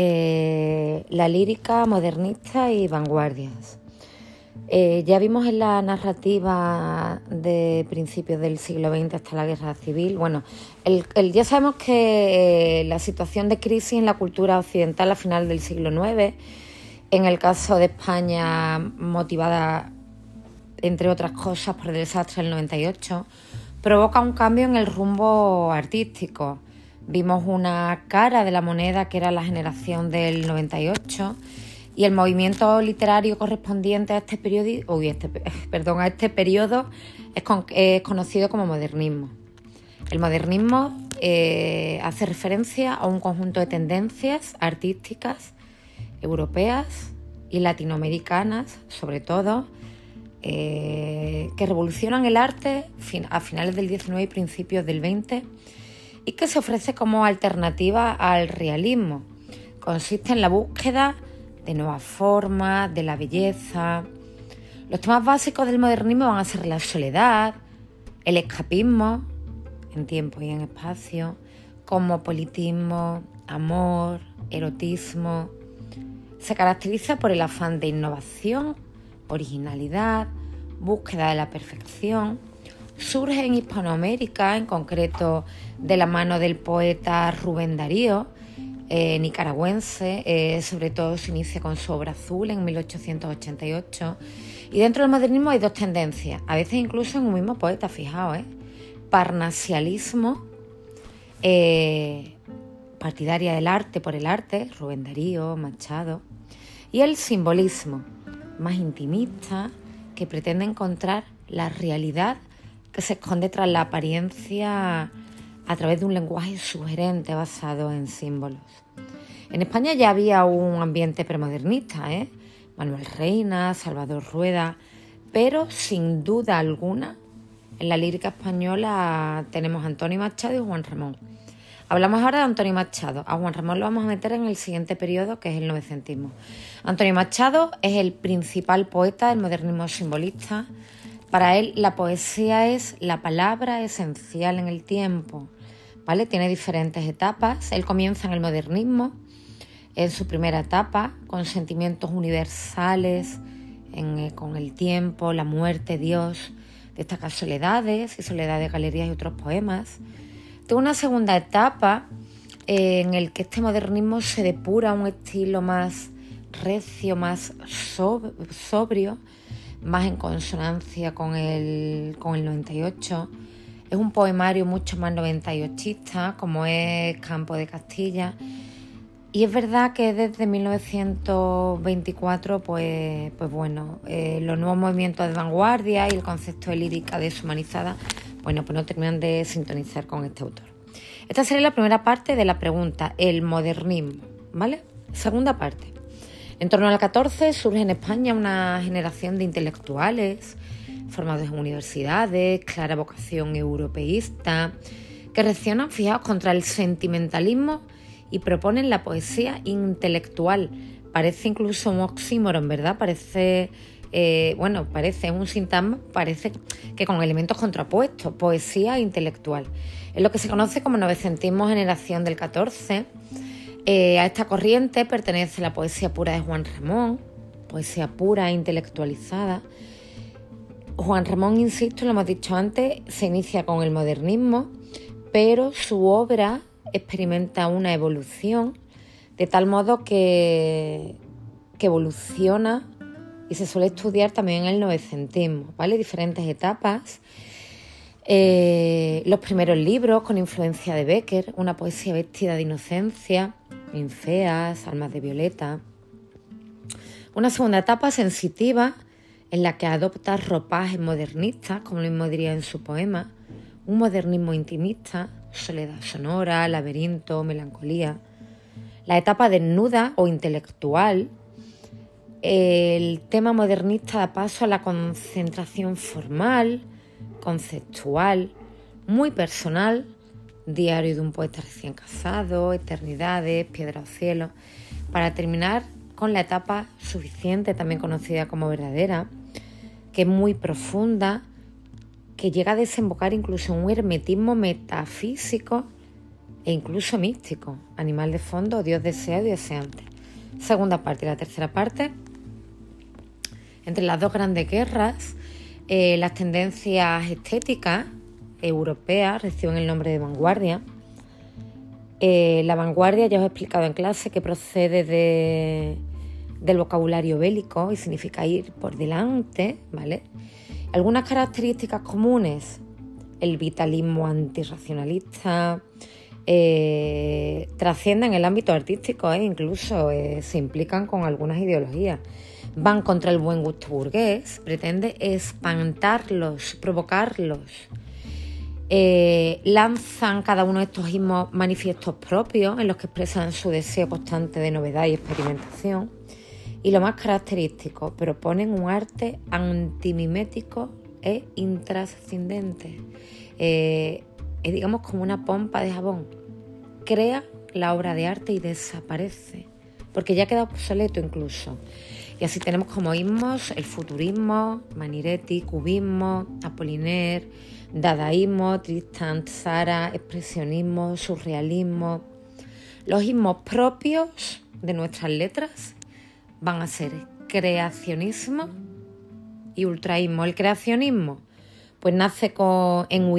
eh, la lírica modernista y vanguardias. Eh, ya vimos en la narrativa de principios del siglo XX hasta la guerra civil, bueno, ya sabemos que la situación de crisis en la cultura occidental a final del siglo IX, en el caso de España motivada entre otras cosas por el desastre del 98, provoca un cambio en el rumbo artístico. Vimos una cara de la moneda que era la generación del 98 y el movimiento literario correspondiente a este periodo, este, perdón, a este periodo es, conocido como modernismo. El modernismo eh, hace referencia a un conjunto de tendencias artísticas europeas y latinoamericanas, sobre todo, eh, que revolucionan el arte a finales del 19 y principios del 20 y que se ofrece como alternativa al realismo. Consiste en la búsqueda de nuevas formas, de la belleza. Los temas básicos del modernismo van a ser la soledad, el escapismo en tiempo y en espacio, cosmopolitismo, amor, erotismo. Se caracteriza por el afán de innovación originalidad, búsqueda de la perfección, surge en Hispanoamérica, en concreto de la mano del poeta Rubén Darío, eh, nicaragüense, eh, sobre todo se inicia con su obra azul en 1888. Y dentro del modernismo hay dos tendencias, a veces incluso en un mismo poeta, fijaos, ¿eh? parnasialismo, partidaria del arte por el arte, Rubén Darío, Machado, y el simbolismo, más intimista, que pretende encontrar la realidad se esconde tras la apariencia a través de un lenguaje sugerente basado en símbolos. En España ya había un ambiente premodernista, ¿eh? Manuel Reina, Salvador Rueda, pero sin duda alguna en la lírica española tenemos Antonio Machado y Juan Ramón. Hablamos ahora de Antonio Machado. A Juan Ramón lo vamos a meter en el siguiente periodo, que es el novecentismo. Antonio Machado es el principal poeta del modernismo simbolista. Para él la poesía es la palabra esencial en el tiempo. ¿vale? Tiene diferentes etapas. Él comienza en el modernismo, en su primera etapa, con sentimientos universales, eh, con el tiempo, la muerte, Dios. Destaca soledades y soledades de galerías y otros poemas una segunda etapa eh, en el que este modernismo se depura a un estilo más recio, más sobrio, más en consonancia con el, con el 98. Es un poemario mucho más 98 como es Campo de Castilla. Y es verdad que desde 1924, pues, pues bueno, eh, los nuevos movimientos de vanguardia y el concepto de lírica deshumanizada bueno, pues no terminan de sintonizar con este autor. Esta sería la primera parte de la pregunta, el modernismo, ¿vale? Segunda parte. En torno al 14 surge en España una generación de intelectuales formados en universidades, clara vocación europeísta, que reaccionan, fijaos, contra el sentimentalismo y proponen la poesía intelectual. Parece incluso un oxímoron, ¿verdad? Parece eh, bueno, parece un sintagma, parece que con elementos contrapuestos, poesía intelectual. Es lo que se conoce como novecentismo generación del 14. Eh, a esta corriente pertenece la poesía pura de Juan Ramón, poesía pura e intelectualizada. Juan Ramón, insisto, lo hemos dicho antes, se inicia con el modernismo, pero su obra experimenta una evolución de tal modo que, evoluciona y se suele estudiar también el novecentismo, ¿vale? Diferentes etapas. Eh, los primeros libros con influencia de Becker, una poesía vestida de inocencia, Infeas, Almas de Violeta. Una segunda etapa sensitiva en la que adopta ropajes modernistas, como lo mismo diría en su poema, un modernismo intimista, soledad sonora, laberinto, melancolía. La etapa desnuda o intelectual, el tema modernista da paso a la concentración formal, conceptual, muy personal, diario de un poeta recién casado, eternidades, piedra o cielo, para terminar con la etapa suficiente, también conocida como verdadera, que es muy profunda, que llega a desembocar incluso en un hermetismo metafísico e incluso místico, animal de fondo, dios deseado y deseante. Segunda parte y la tercera parte. Entre las dos grandes guerras, eh, las tendencias estéticas europeas reciben el nombre de vanguardia. Eh, la vanguardia, ya os he explicado en clase, que procede de, del vocabulario bélico y significa ir por delante, ¿vale? Algunas características comunes, el vitalismo antirracionalista, eh, trascienden el ámbito artístico e incluso eh, se implican con algunas ideologías. Van contra el buen gusto burgués, pretende espantarlos, provocarlos. Lanzan cada uno de estos ismos manifiestos propios en los que expresan su deseo constante de novedad y experimentación y lo más característico, proponen un arte antimimético e intrascendente. Eh, es digamos como una pompa de jabón. Crea la obra de arte y desaparece, porque ya queda obsoleto incluso. Y así tenemos como ismos el futurismo, Maniretti, cubismo, Apollinaire, dadaísmo, Tristan Tzara, expresionismo, surrealismo. Los ismos propios de nuestras letras van a ser creacionismo y ultraísmo. El creacionismo pues nace con, en,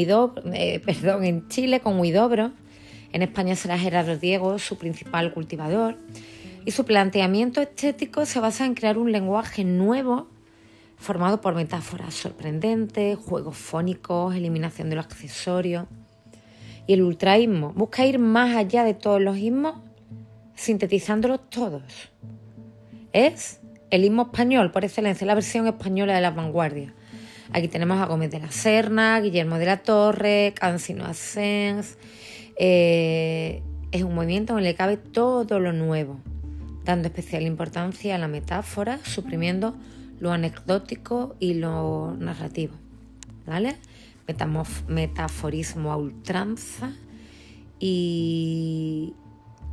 eh, perdón, en Chile con Huidobro, en España será Gerardo Diego, su principal cultivador, y su planteamiento estético se basa en crear un lenguaje nuevo formado por metáforas sorprendentes, juegos fónicos, eliminación de los accesorios. Y el ultraísmo busca ir más allá de todos los ismos, sintetizándolos todos es el himno español por excelencia, la versión española de las vanguardias. Aquí tenemos a Gómez de la Serna, Guillermo de la Torre, Cancino Asens. Eh, es un movimiento en el cabe todo lo nuevo, dando especial importancia a la metáfora, suprimiendo lo anecdótico y lo narrativo. ¿Vale? metaforismo a ultranza y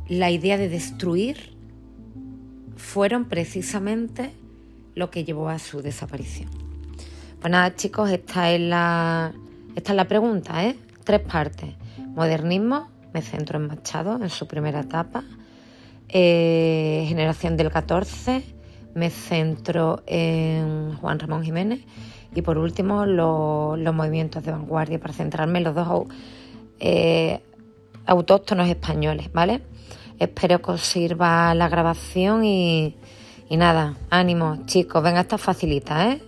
la idea de destruir fueron precisamente lo que llevó a su desaparición. Pues nada, chicos, esta es la, esta es la pregunta, ¿eh? Tres partes. Modernismo, me centro en Machado, en su primera etapa. Eh, generación del 14, me centro en Juan Ramón Jiménez. Y por último, los movimientos de vanguardia, para centrarme en los dos eh, autóctonos españoles, ¿vale? Espero que os sirva la grabación y, y nada, ánimo chicos, venga, esta facilita, ¿eh?